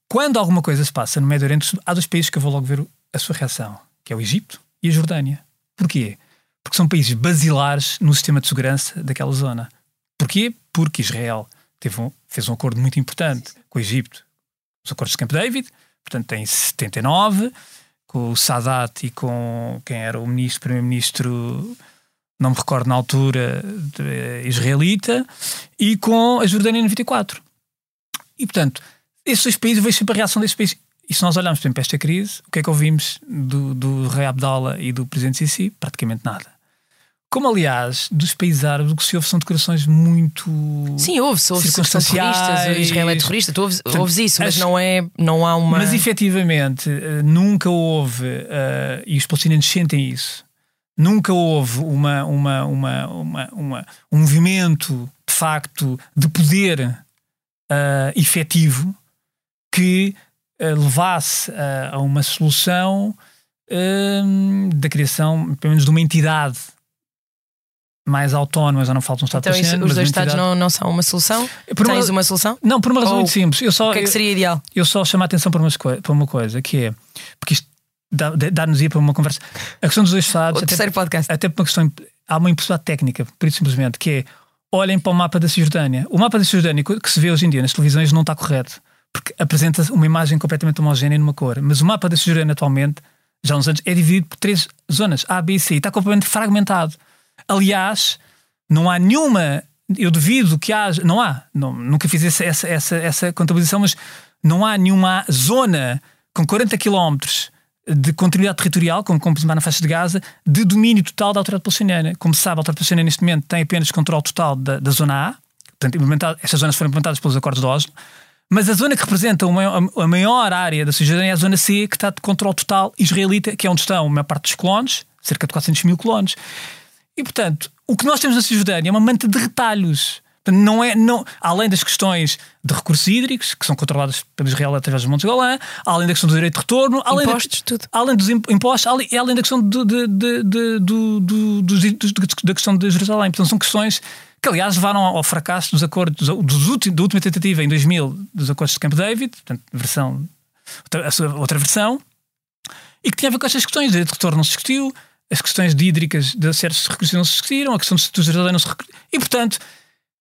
quando alguma coisa se passa no Médio Oriente, há dois países que eu vou logo ver a sua reação, que é o Egito e a Jordânia. Porquê? Porque são países basilares no sistema de segurança daquela zona. Porquê? Porque Israel um, fez um acordo muito importante com o Egito, os acordos de Camp David, portanto tem 79, com o Sadat e com quem era o ministro, primeiro-ministro, não me recordo na altura, de, israelita, e com a Jordânia em 94. E portanto, esses dois países, vejo sempre a reação desses países. E se nós olharmos para esta crise, o que é que ouvimos do, do rei Abdallah e do presidente Sisi? Praticamente nada Como, aliás, dos países árabes, o que se ouve são declarações muito. Sim, ouve-se, são terroristas, Israel é terrorista, tu ouves, ouves isso, mas não, é, não há uma. Mas efetivamente, eh, nunca houve, uh, e os palestinianos sentem isso, nunca houve uma, uma, uma, uma, uma um movimento de facto de poder uh, efetivo que uh, levasse a uma solução da criação, pelo menos, de uma entidade mais autónoma, já não falta um Estado Então, isso, os dois Estados não, não são uma solução? Por Tens uma, uma solução? Não, por uma razão Ou muito simples. Eu só, o que é que seria ideal? Eu, eu só chamo a atenção para uma, para uma coisa, que é, porque isto dá-nos ia para uma conversa. A questão dos dois Estados. O terceiro até, podcast. Até por uma questão. Há uma impossibilidade técnica, por isso simplesmente, que é olhem para o mapa da Cisjordânia. O mapa da Cisjordânia que se vê hoje em dia nas televisões não está correto, porque apresenta uma imagem completamente homogénea numa cor. Mas o mapa da Cisjordânia atualmente, já há uns anos, é dividido por três zonas, A, B e C, e está completamente fragmentado. Aliás, não há nenhuma. Eu duvido que haja. Não há. Não, nunca fiz essa, essa, essa, essa contabilização, mas não há nenhuma zona com 40 quilómetros de continuidade territorial, como, como na faixa de Gaza, de domínio total da autoridade palestiniana. Como se sabe, a autoridade palestiniana neste momento tem apenas controle total da, da zona A, portanto, estas zonas foram implementadas pelos acordos de Oslo, mas a zona que representa a maior área da Cisjordânia é a zona C, que está de controle total israelita, que é onde estão a maior parte dos colonos, cerca de 400 mil colonos. E, portanto, o que nós temos na Cisjordânia é uma manta de retalhos. Não é, não, além das questões de recursos hídricos, que são controlados pelo Israel através dos Montes Golã, além da questão do direito de retorno, além, impostos, da, tudo. além dos impostos, além, além da questão de, de, de, da questão de Jerusalém. Portanto, são questões que, aliás, levaram ao fracasso dos acordos, dos últimos, da última tentativa em 2000 dos acordos de Camp David, portanto, versão, outra, outra versão, e que tinha a ver com estas questões. O direito de retorno não se discutiu, as questões de hídricas de certos recursos não se discutiram, a questão do Jerusalém não se E, portanto,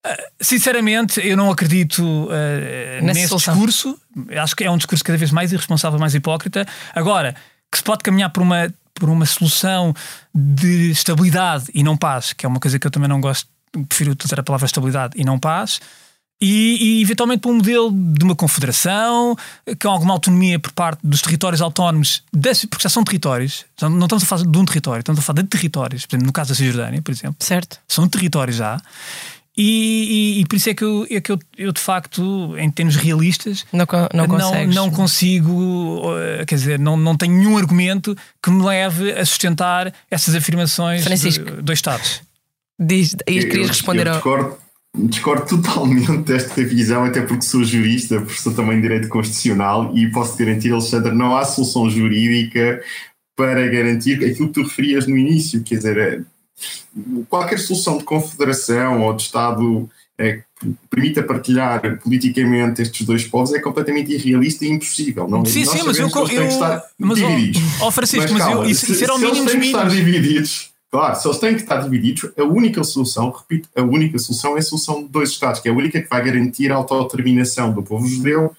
eh, sinceramente, eu não acredito uh, nesse solução. discurso. Acho que é um discurso cada vez mais irresponsável, mais hipócrita. Agora, que se pode caminhar por uma, por uma solução de estabilidade e não paz, que é uma coisa que eu também não gosto, prefiro utilizar a palavra estabilidade e não paz. E, e, eventualmente para um modelo de uma confederação, com alguma autonomia por parte dos territórios autónomos, desse, porque já são territórios, não estamos a falar de um território, estamos a falar de territórios, por exemplo, no caso da Cisjordânia, por exemplo. Certo. São territórios já. E, e, e, por isso é que, eu, é que eu, eu, de facto, em termos realistas, não, não, não, não consigo, eh, quer dizer, não, não tenho nenhum argumento que me leve a sustentar essas afirmações Francisco, de, dois Estados. Diz, e querias responder eu discordo, ao. Discordo totalmente desta visão, até porque sou jurista, professor também de Direito Constitucional, e posso garantir, Alexandre, não há solução jurídica para garantir aquilo que tu referias no início, quer dizer, qualquer solução de confederação ou de Estado é, que permita partilhar politicamente estes dois povos é completamente irrealista e impossível. Não, sim, sim, mas eu, eu, estar mas, divididos. Ó, oh, Francisco, mas, mas calma, eu, isso, se, isso era o mínimo dos mínimos. estar divididos, claro, se eles têm que estar divididos, a única solução, repito, a única solução é a solução de dois Estados, que é a única que vai garantir a autodeterminação do povo judeu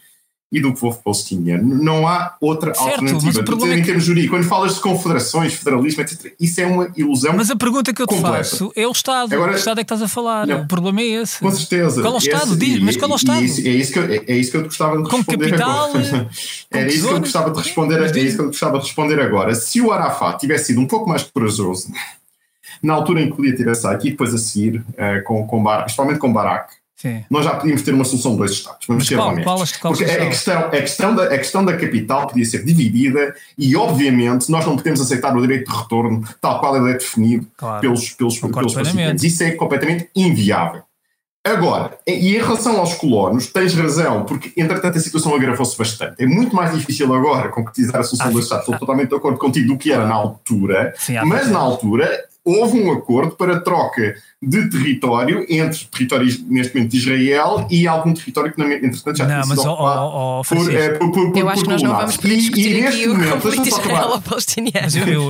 e do povo palestiniano. Não há outra certo, alternativa. Mas é... Em termos jurídicos, quando falas de confederações, federalismo, etc., isso é uma ilusão. Mas a pergunta que eu te completa. faço é o Estado. Agora, o Estado é que estás a falar. Não, o problema é esse. Com certeza. Qual é o Estado? Diz, mas qual é o Estado? Isso, é, isso que eu, é isso que eu gostava de responder com capital, agora. Era isso que eu gostava de responder, é isso que eu gostava de responder agora. Se o Arafat tivesse sido um pouco mais corajoso na altura em que podia ter aceito e depois a seguir, uh, com, com Barak, principalmente com Barak, Sim. Nós já podíamos ter uma solução de dois Estados. Vamos ser qual, qual, qual Porque a questão, a, questão da, a questão da capital podia ser dividida e, obviamente, nós não podemos aceitar o direito de retorno tal qual ele é definido claro. pelos, pelos, pelos participantes. Isso é completamente inviável. Agora, e em relação aos colonos, tens razão, porque entretanto a situação agravou-se bastante. É muito mais difícil agora concretizar a solução ah, do Estado. Estou totalmente de acordo contigo do que era na altura, sim, mas na altura houve um acordo para troca de território entre territórios, neste momento, de Israel e algum território que, entretanto, já não, sido mas, ocupado oh, por, por, por, por, Eu acho que nós não vamos e, e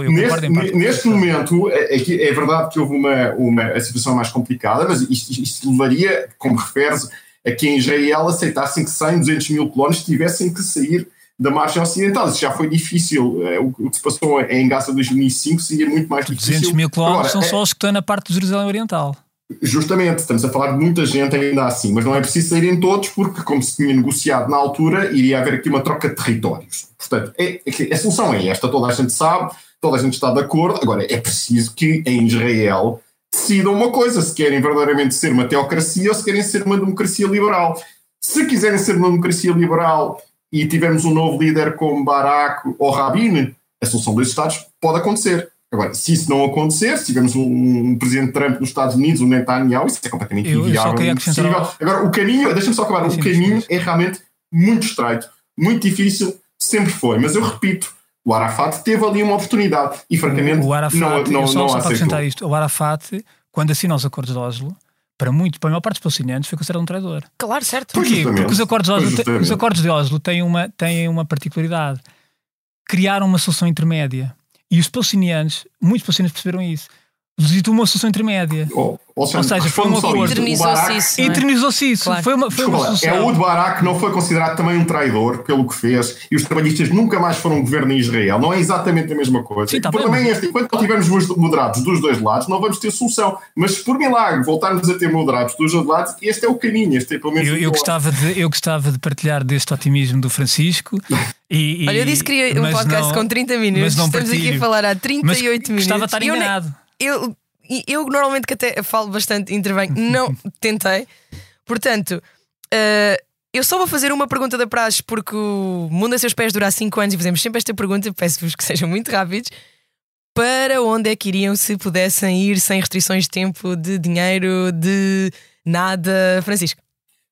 neste momento, neste, neste momento, é, é, é, verdade que houve uma, uma a situação mais complicada, mas isto, isto levaria, como referes, a que em Israel aceitassem que 100, 200 mil colonos tivessem que sair da margem ocidental. Isso já foi difícil. É, o que se passou em Gaza 2005 seria muito mais difícil. 200 mil quilómetros são é, só os que estão na parte de Jerusalém Oriental. Justamente, estamos a falar de muita gente ainda assim, mas não é preciso saírem todos, porque, como se tinha negociado na altura, iria haver aqui uma troca de territórios. Portanto, é, é, a solução é esta, toda a gente sabe, toda a gente está de acordo. Agora, é preciso que em Israel decidam uma coisa: se querem verdadeiramente ser uma teocracia ou se querem ser uma democracia liberal. Se quiserem ser uma democracia liberal e tivermos um novo líder como Barack ou Rabin, a solução dos Estados pode acontecer. Agora, se isso não acontecer, se tivermos um, um presidente Trump nos Estados Unidos, um Netanyahu, isso é completamente Eu- eu inviável, queria impossível. acrescentar- Agora, o caminho, deixa-me só acabar, Sim, o caminho sim. é realmente muito estreito, muito difícil, sempre foi. Mas eu repito, o Arafat teve ali uma oportunidade e, francamente, o Arafat, não, não, eu só, não só a para acrescentar aceitou. isto, o Arafat, quando assina os acordos de Oslo, para muito, para a maior parte dos palestinianos, foi considerado um traidor. Claro, certo. Porquê? Porque os acordos, de Oslo, os acordos de Oslo têm uma, têm uma particularidade. Criaram uma solução intermédia. E os palestinianos, muitos palestinianos perceberam isso. Legitimou uma solução intermédia. Oh, Ou seja, foi um responde só acordo. Eternizou-se isso. é? Eternizou-se isso. Claro. Foi uma, foi Desculpa uma lá, solução. é o de Barak não foi considerado também um traidor pelo que fez e os trabalhistas nunca mais foram governo em Israel. Não é exatamente a mesma coisa. Sim, tá bem. é este: enquanto não tivermos moderados dos dois lados, não vamos ter solução. Mas se por milagre voltarmos a ter moderados dos dois lados, este é o caminho. Este é pelo menos Eu, eu, gostava de, eu gostava de partilhar deste otimismo do Francisco. E, e- Olha, eu disse que queria um mas podcast não- com 30 minutos. mas Estamos aqui a partilho. falar há Mas 38 minutos. Gostava de estar enganado. Eu, eu normalmente que até falo bastante, intervenho, não tentei. Portanto, eh, eu só vou fazer uma pergunta da praxe porque o Mundo a Seus Pés dura 5 anos e fazemos sempre esta pergunta. Peço-vos que sejam muito rápidos. Para onde é que iriam se pudessem ir sem restrições de tempo, de dinheiro, de nada? Francisco,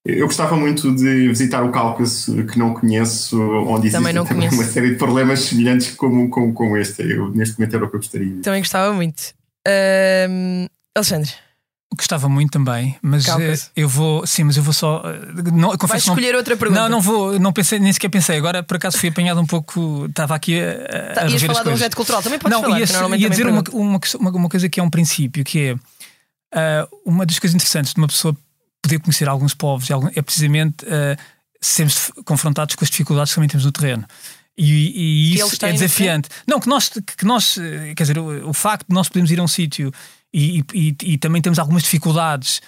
Eu gostava muito de visitar o Cáucaso, que não conheço, onde existe Também não também conheço. uma série de problemas semelhantes como, como, como este. Eu, neste momento era o que eu gostaria também gostava muito. Alexandre, Gostava muito também, mas eh, eu vou. Sim, mas eu vou só. eh, Não, vais confesso não- escolher outra pergunta. Não, não vou, não pensei, nem sequer pensei. Agora, por acaso, fui apanhado um pouco. Estava aqui a, a, Tá, a ias falar de um objeto cultural, também podes não, falar. ia, ia dizer uma, uma, uma, coisa que é um princípio, que é ah, uma das coisas interessantes de uma pessoa poder conhecer alguns povos é precisamente ah, sermos confrontados com as dificuldades que também temos no terreno. E, e isso é no desafiante. Não, que nós, que nós, eh, quer dizer, o, o facto de nós podermos ir a um sítio e, e- e também temos algumas dificuldades,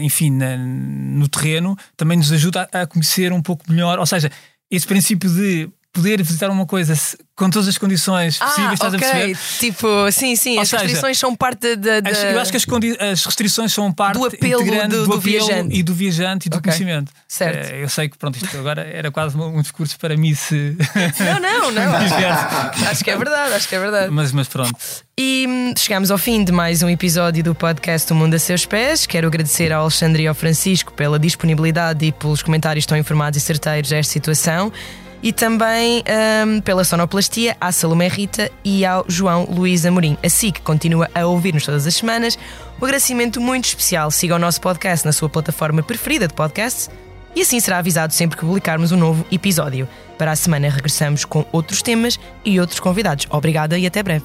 enfim, na- no terreno, também nos ajuda a, a conhecer um pouco melhor. Ou seja, esse princípio de poder visitar uma coisa com todas as condições possíveis, Ah, estás a perceber? Tipo, sim, sim, Ou as seja, restrições são parte da. eu acho que as, as restrições são parte Do apelo do- do apelo viajante. e do viajante e do Ok. conhecimento. Certo. Eh, eu sei que pronto, isto agora era quase um discurso para mim se. Não, não, não. Acho que é verdade, acho que é verdade. mas, mas pronto. E hum, chegamos ao fim de mais um episódio do podcast O Mundo a Seus Pés. Quero agradecer ao Alexandre e ao Francisco pela disponibilidade e pelos comentários tão informados e certeiros a esta situação. E também hum, pela sonoplastia à Salomé Rita e ao João Luís Amorim. Assim que continua a ouvir-nos todas as semanas. Um agradecimento muito especial. Siga o nosso podcast na sua plataforma preferida de podcasts e assim será avisado sempre que publicarmos um novo episódio. Para a semana regressamos com outros temas e outros convidados. Obrigada e até breve.